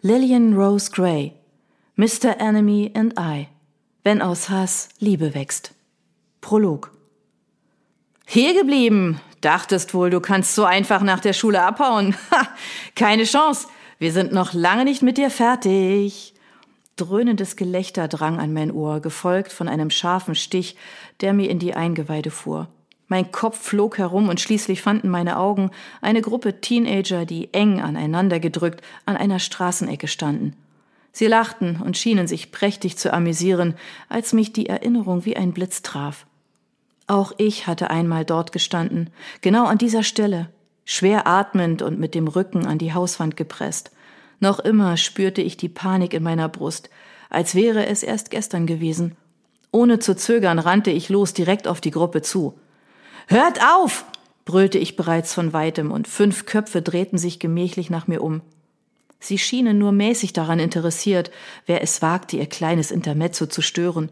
Lillian Rose Gray, Mr. Enemy and I, wenn aus Hass Liebe wächst. Prolog. Hier geblieben. Dachtest wohl, du kannst so einfach nach der Schule abhauen. Ha, keine Chance. Wir sind noch lange nicht mit dir fertig. Dröhnendes Gelächter drang an mein Ohr, gefolgt von einem scharfen Stich, der mir in die Eingeweide fuhr. Mein Kopf flog herum und schließlich fanden meine Augen eine Gruppe Teenager, die eng aneinander gedrückt an einer Straßenecke standen. Sie lachten und schienen sich prächtig zu amüsieren, als mich die Erinnerung wie ein Blitz traf. Auch ich hatte einmal dort gestanden, genau an dieser Stelle, schwer atmend und mit dem Rücken an die Hauswand gepresst. Noch immer spürte ich die Panik in meiner Brust, als wäre es erst gestern gewesen. Ohne zu zögern rannte ich los direkt auf die Gruppe zu. Hört auf! brüllte ich bereits von weitem, und fünf Köpfe drehten sich gemächlich nach mir um. Sie schienen nur mäßig daran interessiert, wer es wagte, ihr kleines Intermezzo zu stören.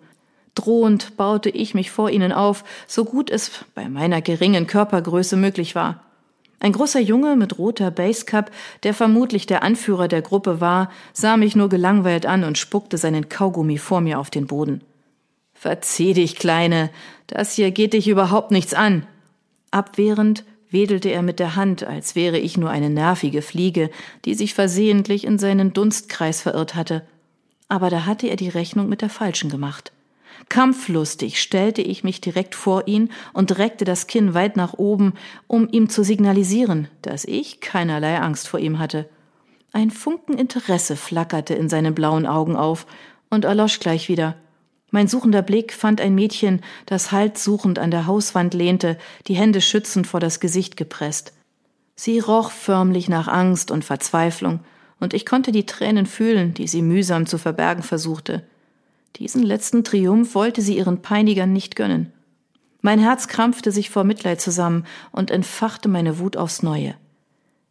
Drohend baute ich mich vor ihnen auf, so gut es bei meiner geringen Körpergröße möglich war. Ein großer Junge mit roter Basecap, der vermutlich der Anführer der Gruppe war, sah mich nur gelangweilt an und spuckte seinen Kaugummi vor mir auf den Boden. Verzieh dich, Kleine, das hier geht dich überhaupt nichts an. Abwehrend wedelte er mit der Hand, als wäre ich nur eine nervige Fliege, die sich versehentlich in seinen Dunstkreis verirrt hatte. Aber da hatte er die Rechnung mit der falschen gemacht. Kampflustig stellte ich mich direkt vor ihn und reckte das Kinn weit nach oben, um ihm zu signalisieren, dass ich keinerlei Angst vor ihm hatte. Ein Funken Interesse flackerte in seinen blauen Augen auf und erlosch gleich wieder. Mein suchender Blick fand ein Mädchen, das haltsuchend an der Hauswand lehnte, die Hände schützend vor das Gesicht gepresst. Sie roch förmlich nach Angst und Verzweiflung, und ich konnte die Tränen fühlen, die sie mühsam zu verbergen versuchte. Diesen letzten Triumph wollte sie ihren Peinigern nicht gönnen. Mein Herz krampfte sich vor Mitleid zusammen und entfachte meine Wut aufs Neue.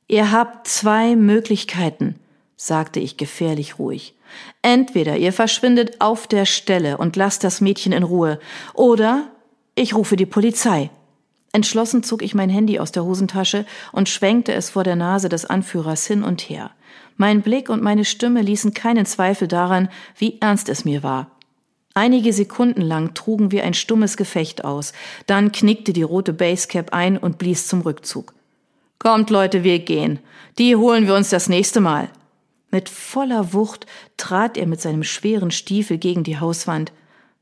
Ihr habt zwei Möglichkeiten, sagte ich gefährlich ruhig. Entweder ihr verschwindet auf der Stelle und lasst das Mädchen in Ruhe, oder ich rufe die Polizei. Entschlossen zog ich mein Handy aus der Hosentasche und schwenkte es vor der Nase des Anführers hin und her. Mein Blick und meine Stimme ließen keinen Zweifel daran, wie ernst es mir war. Einige Sekunden lang trugen wir ein stummes Gefecht aus, dann knickte die rote Basecap ein und blies zum Rückzug. Kommt, Leute, wir gehen. Die holen wir uns das nächste Mal. Mit voller Wucht trat er mit seinem schweren Stiefel gegen die Hauswand.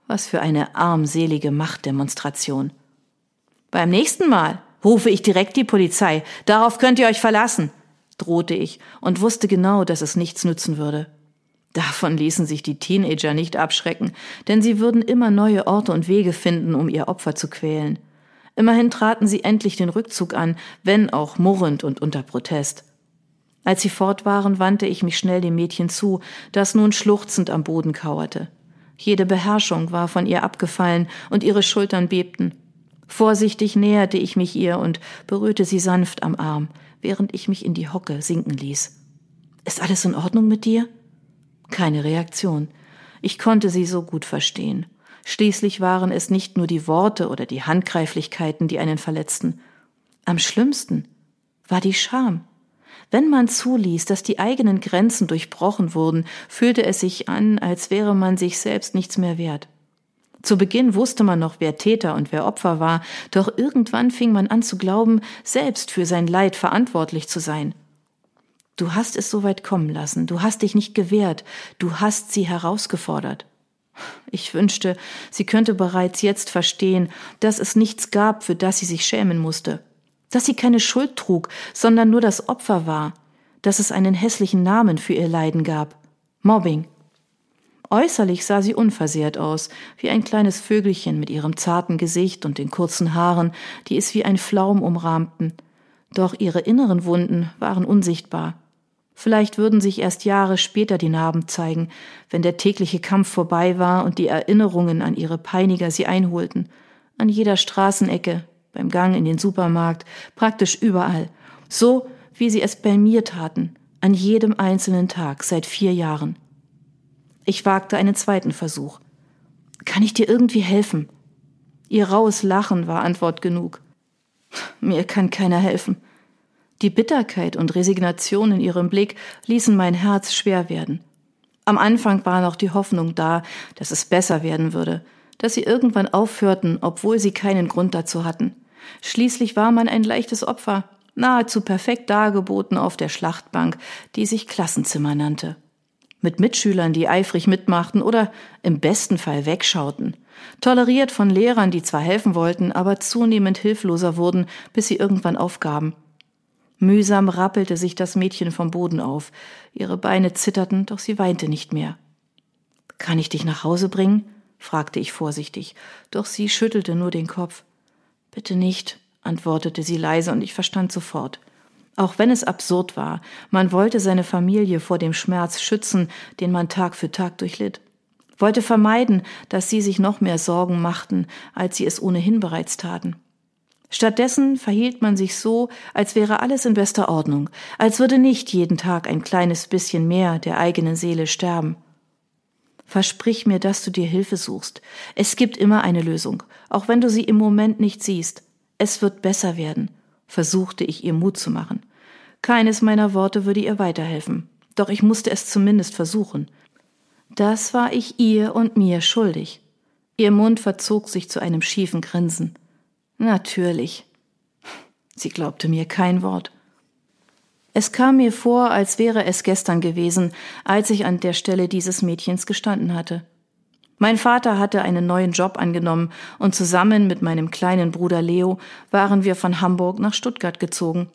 Was für eine armselige Machtdemonstration. Beim nächsten Mal rufe ich direkt die Polizei. Darauf könnt ihr euch verlassen, drohte ich und wusste genau, dass es nichts nützen würde. Davon ließen sich die Teenager nicht abschrecken, denn sie würden immer neue Orte und Wege finden, um ihr Opfer zu quälen. Immerhin traten sie endlich den Rückzug an, wenn auch murrend und unter Protest. Als sie fort waren, wandte ich mich schnell dem Mädchen zu, das nun schluchzend am Boden kauerte. Jede Beherrschung war von ihr abgefallen und ihre Schultern bebten. Vorsichtig näherte ich mich ihr und berührte sie sanft am Arm, während ich mich in die Hocke sinken ließ. Ist alles in Ordnung mit dir? Keine Reaktion. Ich konnte sie so gut verstehen. Schließlich waren es nicht nur die Worte oder die Handgreiflichkeiten, die einen verletzten. Am schlimmsten war die Scham. Wenn man zuließ, dass die eigenen Grenzen durchbrochen wurden, fühlte es sich an, als wäre man sich selbst nichts mehr wert. Zu Beginn wusste man noch, wer Täter und wer Opfer war, doch irgendwann fing man an zu glauben, selbst für sein Leid verantwortlich zu sein. Du hast es so weit kommen lassen, du hast dich nicht gewehrt, du hast sie herausgefordert. Ich wünschte, sie könnte bereits jetzt verstehen, dass es nichts gab, für das sie sich schämen musste dass sie keine Schuld trug, sondern nur das Opfer war, dass es einen hässlichen Namen für ihr Leiden gab Mobbing. Äußerlich sah sie unversehrt aus, wie ein kleines Vögelchen mit ihrem zarten Gesicht und den kurzen Haaren, die es wie ein Flaum umrahmten. Doch ihre inneren Wunden waren unsichtbar. Vielleicht würden sich erst Jahre später die Narben zeigen, wenn der tägliche Kampf vorbei war und die Erinnerungen an ihre Peiniger sie einholten. An jeder Straßenecke, beim Gang in den Supermarkt, praktisch überall, so wie sie es bei mir taten, an jedem einzelnen Tag seit vier Jahren. Ich wagte einen zweiten Versuch. Kann ich dir irgendwie helfen? Ihr raues Lachen war Antwort genug. Mir kann keiner helfen. Die Bitterkeit und Resignation in ihrem Blick ließen mein Herz schwer werden. Am Anfang war noch die Hoffnung da, dass es besser werden würde, dass sie irgendwann aufhörten, obwohl sie keinen Grund dazu hatten. Schließlich war man ein leichtes Opfer, nahezu perfekt dargeboten auf der Schlachtbank, die sich Klassenzimmer nannte. Mit Mitschülern, die eifrig mitmachten oder im besten Fall wegschauten. Toleriert von Lehrern, die zwar helfen wollten, aber zunehmend hilfloser wurden, bis sie irgendwann aufgaben. Mühsam rappelte sich das Mädchen vom Boden auf. Ihre Beine zitterten, doch sie weinte nicht mehr. Kann ich dich nach Hause bringen? fragte ich vorsichtig, doch sie schüttelte nur den Kopf. Bitte nicht, antwortete sie leise, und ich verstand sofort. Auch wenn es absurd war, man wollte seine Familie vor dem Schmerz schützen, den man Tag für Tag durchlitt, wollte vermeiden, dass sie sich noch mehr Sorgen machten, als sie es ohnehin bereits taten. Stattdessen verhielt man sich so, als wäre alles in bester Ordnung, als würde nicht jeden Tag ein kleines bisschen mehr der eigenen Seele sterben. Versprich mir, dass du dir Hilfe suchst. Es gibt immer eine Lösung, auch wenn du sie im Moment nicht siehst. Es wird besser werden, versuchte ich ihr Mut zu machen. Keines meiner Worte würde ihr weiterhelfen, doch ich musste es zumindest versuchen. Das war ich ihr und mir schuldig. Ihr Mund verzog sich zu einem schiefen Grinsen. Natürlich. Sie glaubte mir kein Wort. Es kam mir vor, als wäre es gestern gewesen, als ich an der Stelle dieses Mädchens gestanden hatte. Mein Vater hatte einen neuen Job angenommen und zusammen mit meinem kleinen Bruder Leo waren wir von Hamburg nach Stuttgart gezogen.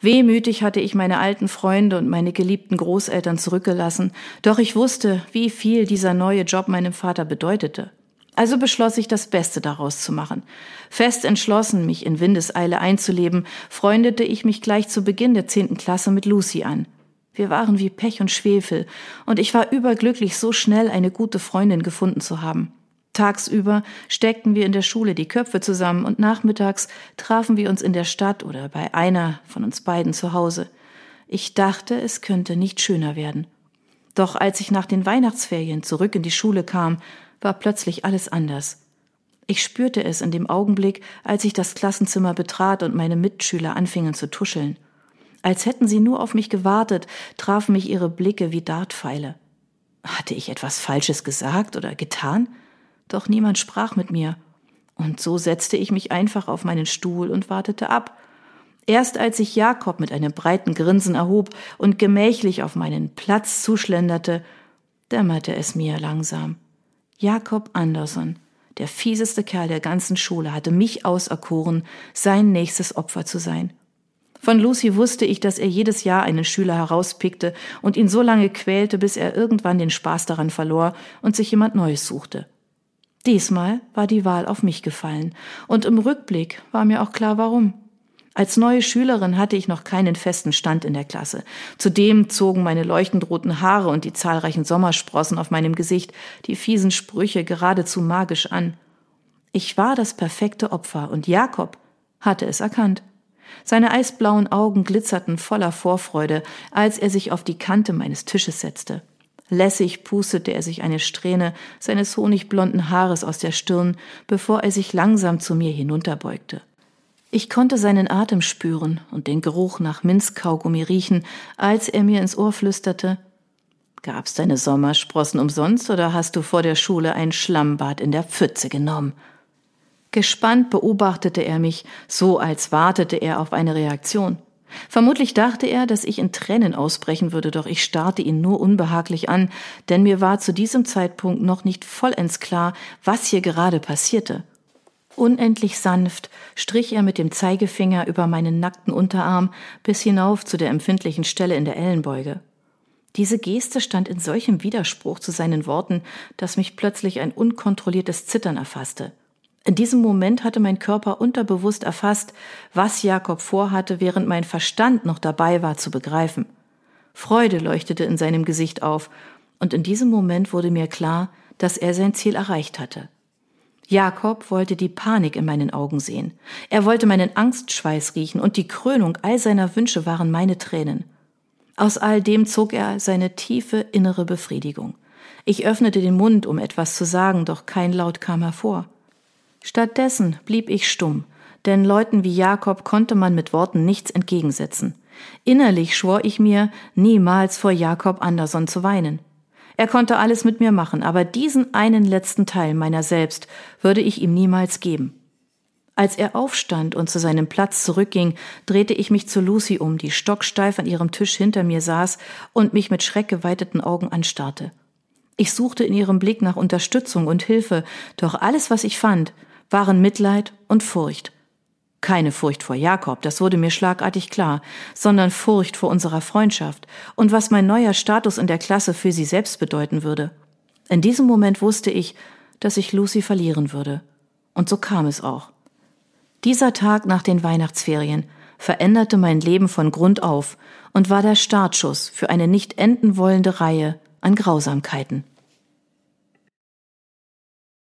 Wehmütig hatte ich meine alten Freunde und meine geliebten Großeltern zurückgelassen, doch ich wusste, wie viel dieser neue Job meinem Vater bedeutete. Also beschloss ich, das Beste daraus zu machen. Fest entschlossen, mich in Windeseile einzuleben, freundete ich mich gleich zu Beginn der zehnten Klasse mit Lucy an. Wir waren wie Pech und Schwefel, und ich war überglücklich, so schnell eine gute Freundin gefunden zu haben. Tagsüber steckten wir in der Schule die Köpfe zusammen und nachmittags trafen wir uns in der Stadt oder bei einer von uns beiden zu Hause. Ich dachte, es könnte nicht schöner werden. Doch als ich nach den Weihnachtsferien zurück in die Schule kam, war plötzlich alles anders. Ich spürte es in dem Augenblick, als ich das Klassenzimmer betrat und meine Mitschüler anfingen zu tuscheln. Als hätten sie nur auf mich gewartet, trafen mich ihre Blicke wie Dartpfeile. Hatte ich etwas Falsches gesagt oder getan? Doch niemand sprach mit mir. Und so setzte ich mich einfach auf meinen Stuhl und wartete ab. Erst als sich Jakob mit einem breiten Grinsen erhob und gemächlich auf meinen Platz zuschlenderte, dämmerte es mir langsam. Jakob Andersson, der fieseste Kerl der ganzen Schule, hatte mich auserkoren, sein nächstes Opfer zu sein. Von Lucy wusste ich, dass er jedes Jahr einen Schüler herauspickte und ihn so lange quälte, bis er irgendwann den Spaß daran verlor und sich jemand Neues suchte. Diesmal war die Wahl auf mich gefallen, und im Rückblick war mir auch klar warum. Als neue Schülerin hatte ich noch keinen festen Stand in der Klasse. Zudem zogen meine leuchtend roten Haare und die zahlreichen Sommersprossen auf meinem Gesicht die fiesen Sprüche geradezu magisch an. Ich war das perfekte Opfer und Jakob hatte es erkannt. Seine eisblauen Augen glitzerten voller Vorfreude, als er sich auf die Kante meines Tisches setzte. Lässig pustete er sich eine Strähne seines honigblonden Haares aus der Stirn, bevor er sich langsam zu mir hinunterbeugte. Ich konnte seinen Atem spüren und den Geruch nach Minzkaugummi riechen, als er mir ins Ohr flüsterte Gab's deine Sommersprossen umsonst oder hast du vor der Schule ein Schlammbad in der Pfütze genommen? Gespannt beobachtete er mich, so als wartete er auf eine Reaktion. Vermutlich dachte er, dass ich in Tränen ausbrechen würde, doch ich starrte ihn nur unbehaglich an, denn mir war zu diesem Zeitpunkt noch nicht vollends klar, was hier gerade passierte. Unendlich sanft strich er mit dem Zeigefinger über meinen nackten Unterarm bis hinauf zu der empfindlichen Stelle in der Ellenbeuge. Diese Geste stand in solchem Widerspruch zu seinen Worten, dass mich plötzlich ein unkontrolliertes Zittern erfasste. In diesem Moment hatte mein Körper unterbewusst erfasst, was Jakob vorhatte, während mein Verstand noch dabei war zu begreifen. Freude leuchtete in seinem Gesicht auf, und in diesem Moment wurde mir klar, dass er sein Ziel erreicht hatte. Jakob wollte die Panik in meinen Augen sehen. Er wollte meinen Angstschweiß riechen und die Krönung all seiner Wünsche waren meine Tränen. Aus all dem zog er seine tiefe innere Befriedigung. Ich öffnete den Mund, um etwas zu sagen, doch kein Laut kam hervor. Stattdessen blieb ich stumm, denn Leuten wie Jakob konnte man mit Worten nichts entgegensetzen. Innerlich schwor ich mir, niemals vor Jakob Anderson zu weinen. Er konnte alles mit mir machen, aber diesen einen letzten Teil meiner selbst würde ich ihm niemals geben. Als er aufstand und zu seinem Platz zurückging, drehte ich mich zu Lucy um, die stocksteif an ihrem Tisch hinter mir saß und mich mit schreckgeweiteten Augen anstarrte. Ich suchte in ihrem Blick nach Unterstützung und Hilfe, doch alles, was ich fand, waren Mitleid und Furcht. Keine Furcht vor Jakob, das wurde mir schlagartig klar, sondern Furcht vor unserer Freundschaft und was mein neuer Status in der Klasse für sie selbst bedeuten würde. In diesem Moment wusste ich, dass ich Lucy verlieren würde. Und so kam es auch. Dieser Tag nach den Weihnachtsferien veränderte mein Leben von Grund auf und war der Startschuss für eine nicht enden wollende Reihe an Grausamkeiten.